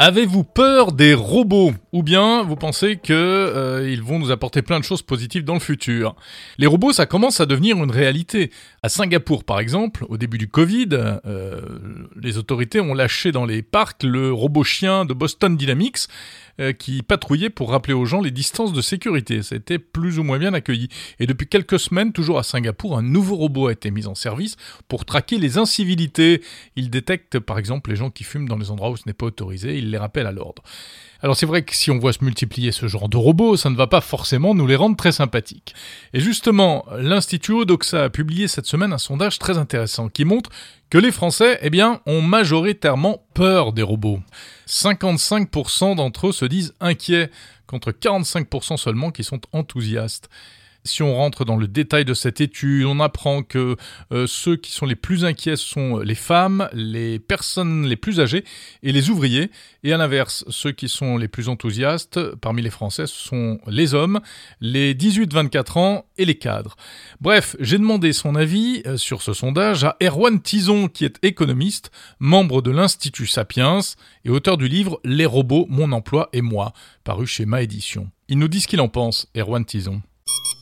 Avez-vous peur des robots? Ou bien vous pensez qu'ils euh, vont nous apporter plein de choses positives dans le futur Les robots, ça commence à devenir une réalité. À Singapour, par exemple, au début du Covid, euh, les autorités ont lâché dans les parcs le robot chien de Boston Dynamics euh, qui patrouillait pour rappeler aux gens les distances de sécurité. Été plus ou moins bien accueilli. Et depuis quelques semaines, toujours à Singapour, un nouveau robot a été mis en service pour traquer les incivilités. Il détecte par exemple les gens qui fument dans les endroits où ce n'est pas autorisé, il les rappelle à l'ordre. Alors c'est vrai que si on voit se multiplier ce genre de robots, ça ne va pas forcément nous les rendre très sympathiques. Et justement, l'Institut Odoxa a publié cette semaine un sondage très intéressant qui montre que les Français, eh bien, ont majoritairement peur des robots. 55% d'entre eux se disent inquiets, contre 45% seulement qui sont enthousiastes. Si on rentre dans le détail de cette étude, on apprend que euh, ceux qui sont les plus inquiets sont les femmes, les personnes les plus âgées et les ouvriers. Et à l'inverse, ceux qui sont les plus enthousiastes parmi les Français sont les hommes, les 18-24 ans et les cadres. Bref, j'ai demandé son avis euh, sur ce sondage à Erwan Tison, qui est économiste, membre de l'Institut Sapiens et auteur du livre Les robots, mon emploi et moi, paru chez Ma Édition. Il nous dit ce qu'il en pense, Erwan Tison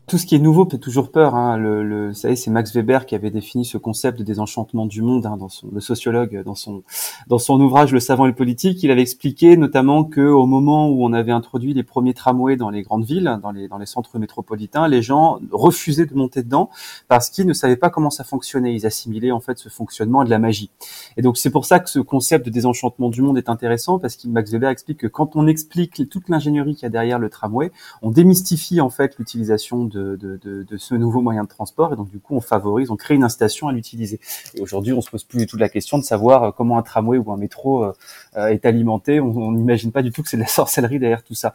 tout ce qui est nouveau fait toujours peur. Hein. Le, le, ça c'est Max Weber qui avait défini ce concept de désenchantement du monde, hein, dans son, le sociologue, dans son dans son ouvrage Le savant et le politique. Il avait expliqué notamment que au moment où on avait introduit les premiers tramways dans les grandes villes, dans les dans les centres métropolitains, les gens refusaient de monter dedans parce qu'ils ne savaient pas comment ça fonctionnait. Ils assimilaient en fait ce fonctionnement à de la magie. Et donc c'est pour ça que ce concept de désenchantement du monde est intéressant parce que Max Weber explique que quand on explique toute l'ingénierie qu'il y a derrière le tramway, on démystifie en fait l'utilisation de de, ce nouveau moyen de transport et donc du coup on favorise, on crée une incitation à l'utiliser. Et aujourd'hui on se pose plus du tout la question de savoir euh, comment un tramway ou un métro euh, euh, est alimenté. On n'imagine pas du tout que c'est de la sorcellerie derrière tout ça.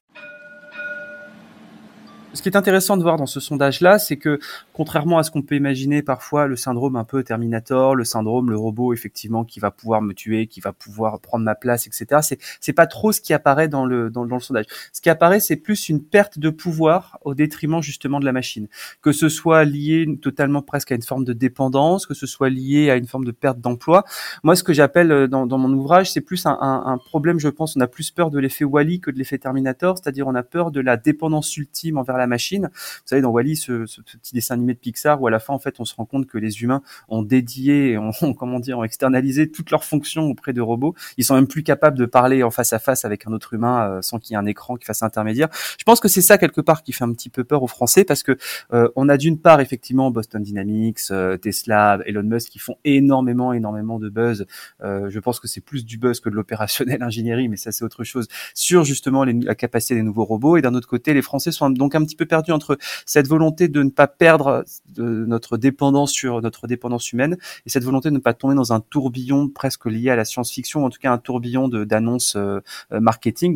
Ce qui est intéressant de voir dans ce sondage-là, c'est que contrairement à ce qu'on peut imaginer parfois, le syndrome un peu Terminator, le syndrome le robot effectivement qui va pouvoir me tuer, qui va pouvoir prendre ma place, etc. C'est c'est pas trop ce qui apparaît dans le dans, le sondage. Ce qui apparaît, c'est plus une perte de pouvoir au détriment justement de la machine. Que ce soit lié totalement presque à une forme de dépendance, que ce soit lié à une forme de perte d'emploi. Moi, ce que j'appelle euh, dans, dans mon ouvrage, c'est plus un, un, un, problème. Je pense, on a plus peur de l'effet Wally que de l'effet Terminator, c'est-à-dire on a peur de la dépendance ultime envers la machine. Vous savez, dans Wally, ce, ce, petit dessin animé de Pixar, où à la fin, en fait, on se rend compte que les humains ont dédié, ont, comment dire, ont externalisé toutes leurs fonctions auprès de robots. Ils sont même plus capables de parler en face à face avec un autre humain euh, sans qu'il y ait un écran qui fasse intermédiaire. Je pense que c'est ça quelque part qui fait un petit peu peur aux Français parce que euh, on a d'une part effectivement Boston Dynamics, euh, Tesla, Elon Musk qui font énormément, énormément de buzz. je pense que c'est plus du buzz que de l'opérationnel ingénierie, mais ça c'est autre chose sur justement les, la capacité des nouveaux robots. Et d'un autre côté, les Français sont donc un petit peu perdus entre cette volonté de ne pas perdre de notre dépendance sur notre dépendance humaine et cette volonté de ne pas tomber dans un tourbillon presque lié à la science-fiction, en tout cas un tourbillon d'annonces euh, euh, marketing.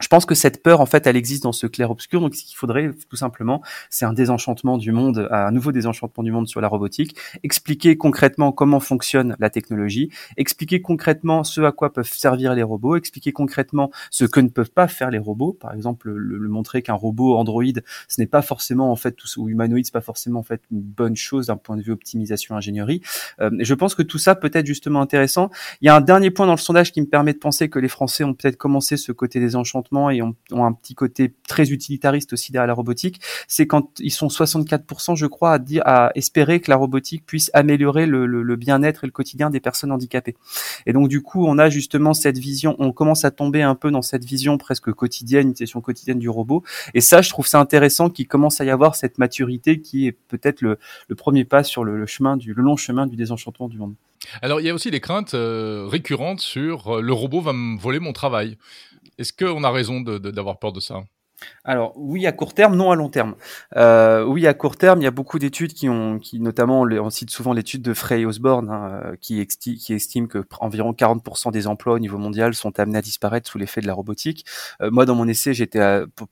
Je pense que cette peur, en fait, elle existe dans ce clair-obscur. Donc, ce qu'il faudrait, tout simplement, c'est un désenchantement du monde, un nouveau désenchantement du monde sur la robotique. Expliquer concrètement comment fonctionne la technologie. Expliquer concrètement ce à quoi peuvent servir les robots. Expliquer concrètement ce que ne peuvent pas faire les robots. Par exemple, le, montrer qu'un robot Android, ce n'est pas forcément, en fait, ou humanoïde, c'est pas forcément, en fait, une bonne chose d'un point de vue optimisation ingénierie. Euh, je pense que tout ça peut être justement intéressant. Il y a un dernier point dans le sondage qui me permet de penser que les Français ont peut-être commencé ce côté désenchantement et ont, un petit côté très utilitariste aussi derrière la robotique, c'est quand ils sont 64%, je crois, à dire, à espérer que la robotique puisse améliorer le, bien-être et le quotidien des personnes handicapées. Et donc du coup, on a justement cette vision, on commence à tomber un peu dans cette vision presque quotidienne, une session quotidienne du robot. Et ça, je trouve ça intéressant qu'il commence à y avoir cette maturité qui est peut-être le, premier pas sur le, chemin du le long chemin du désenchantement du monde. Alors, il y a aussi des craintes euh, récurrentes sur euh, le robot va me voler mon travail. Est-ce qu'on a raison d'avoir peur de ça? Alors oui à court terme, non à long terme. Euh, oui à court terme, il y a beaucoup d'études qui ont, qui notamment on cite souvent l'étude de Frey Osborne hein, euh, qui, estime que environ 40% des emplois au niveau mondial sont amenés à disparaître sous l'effet de la robotique. Euh, moi dans mon essai j'étais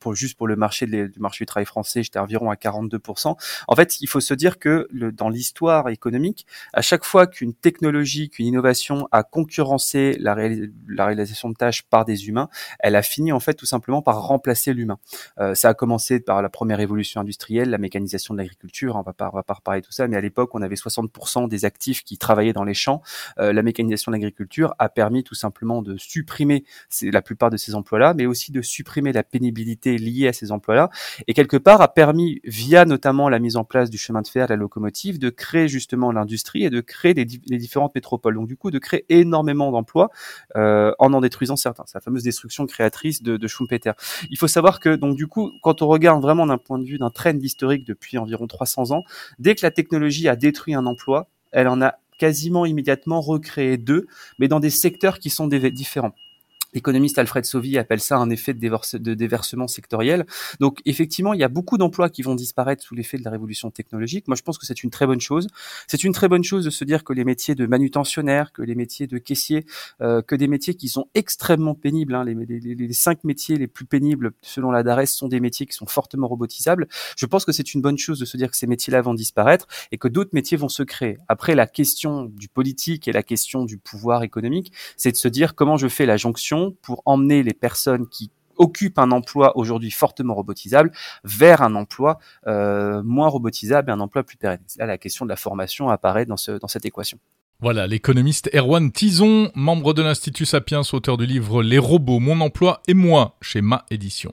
pour, juste pour le marché du marché du travail français j'étais environ à 42%. En fait il faut se dire que dans l'histoire économique à chaque fois qu'une technologie, qu'une innovation a concurrencé la réalisation de tâches par des humains, elle a fini en fait tout simplement par remplacer l'humain. Hein. ça a commencé par la première révolution industrielle, la mécanisation de l'agriculture. Hein, on va pas, on va pas reparler tout ça, mais à l'époque, on avait 60% des actifs qui travaillaient dans les champs. la mécanisation de l'agriculture a permis tout simplement de supprimer la plupart de ces emplois-là, mais aussi de supprimer la pénibilité liée à ces emplois-là, et quelque part a permis, via notamment la mise en place du chemin de fer, la locomotive, de créer justement l'industrie et de créer les, différentes métropoles. Donc du coup, de créer énormément d'emplois euh, en en détruisant certains. C'est la fameuse destruction créatrice de, de Schumpeter. Il faut savoir que donc du coup, quand on regarde vraiment d'un point de vue d'un trend historique depuis environ 300 ans, dès que la technologie a détruit un emploi, elle en a quasiment immédiatement recréé deux, mais dans des secteurs qui sont différents. L'économiste Alfred Sauvy appelle ça un effet de, déversement sectoriel. Donc effectivement, il y a beaucoup d'emplois qui vont disparaître sous l'effet de la révolution technologique. Moi, je pense que c'est une très bonne chose. C'est une très bonne chose de se dire que les métiers de manutentionnaire, que les métiers de caissier, euh, que des métiers qui sont extrêmement pénibles, hein, les, les, cinq métiers les plus pénibles selon la DARES sont des métiers qui sont fortement robotisables. Je pense que c'est une bonne chose de se dire que ces métiers-là vont disparaître et que d'autres métiers vont se créer. Après, la question du politique et la question du pouvoir économique, c'est de se dire comment je fais la jonction pour emmener les personnes qui occupent un emploi aujourd'hui fortement robotisable vers un emploi euh, moins robotisable et un emploi plus pérenne. Là, la question de la formation apparaît dans, dans cette équation. Voilà, l'économiste Erwan Tison, membre de l'Institut Sapiens, auteur du livre Les robots, mon emploi et moi, chez Ma Édition.